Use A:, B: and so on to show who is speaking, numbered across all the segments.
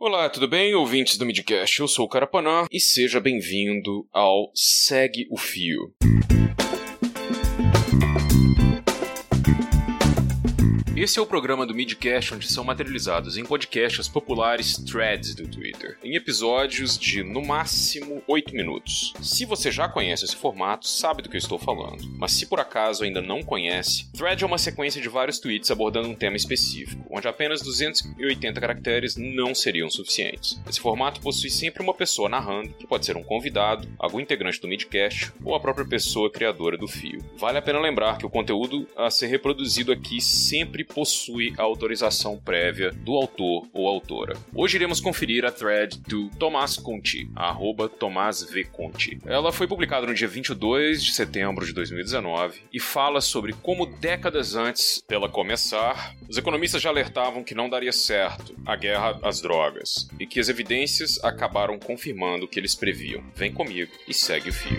A: Olá, tudo bem, ouvintes do Midcast? Eu sou o Carapanã e seja bem-vindo ao Segue o Fio. Esse é o programa do Midcast onde são materializados em podcasts populares threads do Twitter, em episódios de no máximo 8 minutos. Se você já conhece esse formato, sabe do que eu estou falando, mas se por acaso ainda não conhece, thread é uma sequência de vários tweets abordando um tema específico, onde apenas 280 caracteres não seriam suficientes. Esse formato possui sempre uma pessoa narrando, que pode ser um convidado, algum integrante do Midcast ou a própria pessoa criadora do fio. Vale a pena lembrar que o conteúdo a ser reproduzido aqui sempre possui a autorização prévia do autor ou autora. Hoje iremos conferir a thread do Tomás Conti, arroba Tomás V. Conti. Ela foi publicada no dia 22 de setembro de 2019 e fala sobre como décadas antes dela começar, os economistas já alertavam que não daria certo a guerra às drogas e que as evidências acabaram confirmando o que eles previam. Vem comigo e segue o fio.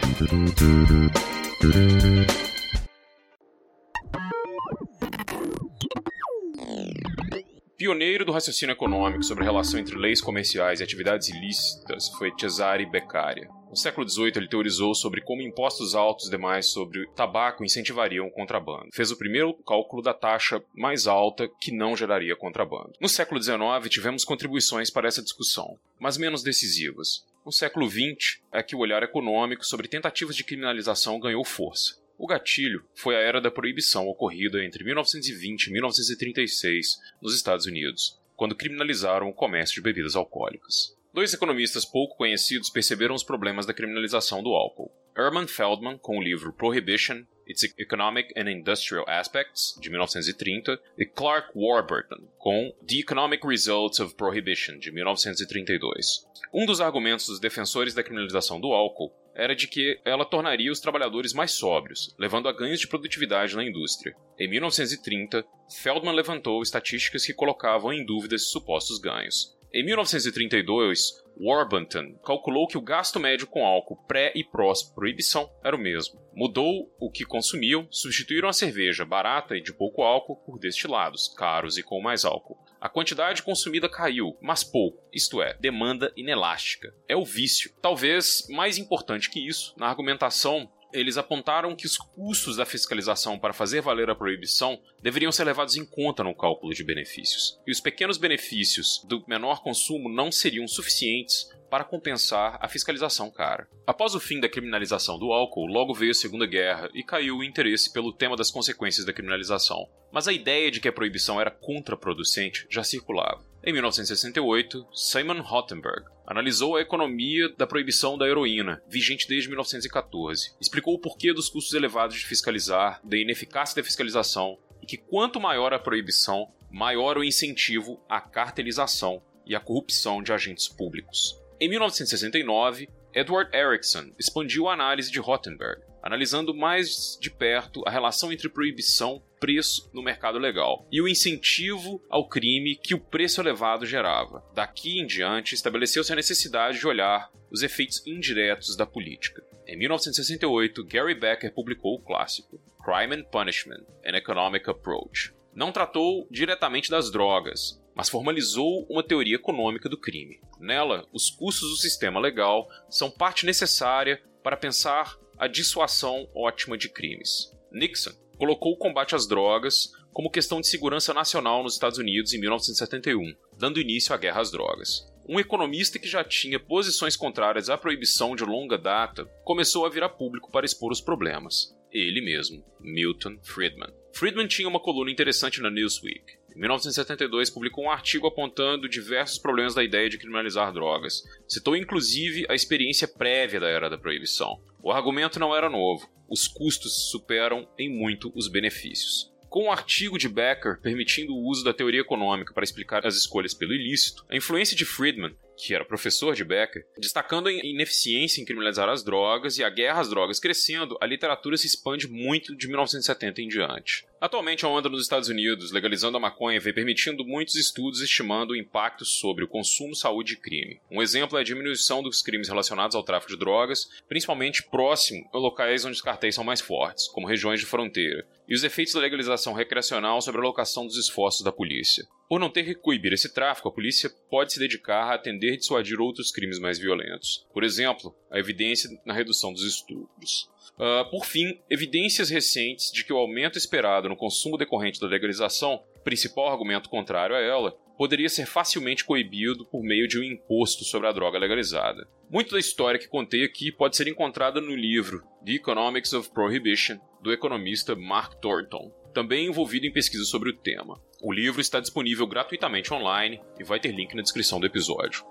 A: Pioneiro do raciocínio econômico sobre a relação entre leis comerciais e atividades ilícitas foi Cesare Beccaria. No século XVIII, ele teorizou sobre como impostos altos demais sobre tabaco incentivariam o contrabando. Fez o primeiro cálculo da taxa mais alta que não geraria contrabando. No século XIX, tivemos contribuições para essa discussão, mas menos decisivas. No século XX, é que o olhar econômico sobre tentativas de criminalização ganhou força. O gatilho foi a era da proibição ocorrida entre 1920 e 1936 nos Estados Unidos, quando criminalizaram o comércio de bebidas alcoólicas. Dois economistas pouco conhecidos perceberam os problemas da criminalização do álcool. Herman Feldman, com o livro Prohibition, Its Economic and Industrial Aspects, de 1930, e Clark Warburton, com The Economic Results of Prohibition, de 1932. Um dos argumentos dos defensores da criminalização do álcool era de que ela tornaria os trabalhadores mais sóbrios, levando a ganhos de produtividade na indústria. Em 1930, Feldman levantou estatísticas que colocavam em dúvida esses supostos ganhos. Em 1932, Warburton calculou que o gasto médio com álcool pré e pós-proibição era o mesmo. Mudou o que consumiam, substituíram a cerveja barata e de pouco álcool por destilados, caros e com mais álcool. A quantidade consumida caiu, mas pouco, isto é, demanda inelástica. É o vício. Talvez mais importante que isso, na argumentação eles apontaram que os custos da fiscalização para fazer valer a proibição deveriam ser levados em conta no cálculo de benefícios. E os pequenos benefícios do menor consumo não seriam suficientes para compensar a fiscalização cara. Após o fim da criminalização do álcool, logo veio a Segunda Guerra e caiu o interesse pelo tema das consequências da criminalização. Mas a ideia de que a proibição era contraproducente já circulava. Em 1968, Simon Rottenberg analisou a economia da proibição da heroína, vigente desde 1914. Explicou o porquê dos custos elevados de fiscalizar, da ineficácia da fiscalização e que quanto maior a proibição, maior o incentivo à cartelização e à corrupção de agentes públicos. Em 1969, Edward Erickson expandiu a análise de Rottenberg, analisando mais de perto a relação entre proibição preço no mercado legal e o incentivo ao crime que o preço elevado gerava. Daqui em diante, estabeleceu-se a necessidade de olhar os efeitos indiretos da política. Em 1968, Gary Becker publicou o clássico Crime and Punishment: An Economic Approach. Não tratou diretamente das drogas, mas formalizou uma teoria econômica do crime. Nela, os custos do sistema legal são parte necessária para pensar a dissuasão ótima de crimes. Nixon colocou o combate às drogas como questão de segurança nacional nos Estados Unidos em 1971, dando início à guerra às drogas. Um economista que já tinha posições contrárias à proibição de longa data começou a vir a público para expor os problemas. Ele mesmo, Milton Friedman. Friedman tinha uma coluna interessante na Newsweek. Em 1972, publicou um artigo apontando diversos problemas da ideia de criminalizar drogas. Citou inclusive a experiência prévia da era da proibição. O argumento não era novo. Os custos superam em muito os benefícios. Com o artigo de Becker permitindo o uso da teoria econômica para explicar as escolhas pelo ilícito, a influência de Friedman, que era professor de Becker, destacando a ineficiência em criminalizar as drogas e a guerra às drogas crescendo, a literatura se expande muito de 1970 em diante. Atualmente, a onda nos Estados Unidos, legalizando a maconha, vem permitindo muitos estudos estimando o impacto sobre o consumo, saúde e crime. Um exemplo é a diminuição dos crimes relacionados ao tráfico de drogas, principalmente próximo a locais onde os cartéis são mais fortes, como regiões de fronteira, e os efeitos da legalização recreacional sobre a alocação dos esforços da polícia. Por não ter que coibir esse tráfico, a polícia pode se dedicar a atender e dissuadir outros crimes mais violentos. Por exemplo, a evidência na redução dos estupros. Uh, por fim, evidências recentes de que o aumento esperado no consumo decorrente da legalização, principal argumento contrário a ela, poderia ser facilmente coibido por meio de um imposto sobre a droga legalizada. Muito da história que contei aqui pode ser encontrada no livro The Economics of Prohibition, do economista Mark Thornton, também envolvido em pesquisa sobre o tema. O livro está disponível gratuitamente online e vai ter link na descrição do episódio.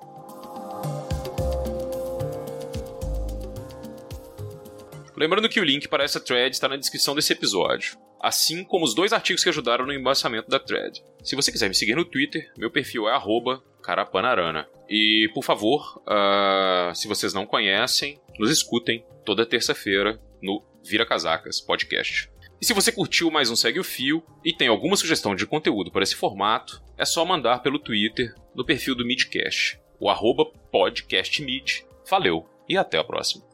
A: Lembrando que o link para essa thread está na descrição desse episódio, assim como os dois artigos que ajudaram no embaçamento da thread. Se você quiser me seguir no Twitter, meu perfil é carapanarana. E, por favor, uh, se vocês não conhecem, nos escutem toda terça-feira no Vira Casacas Podcast. E se você curtiu mais um Segue o Fio e tem alguma sugestão de conteúdo para esse formato, é só mandar pelo Twitter no perfil do Midcast, o arroba podcastmid. Valeu e até a próxima.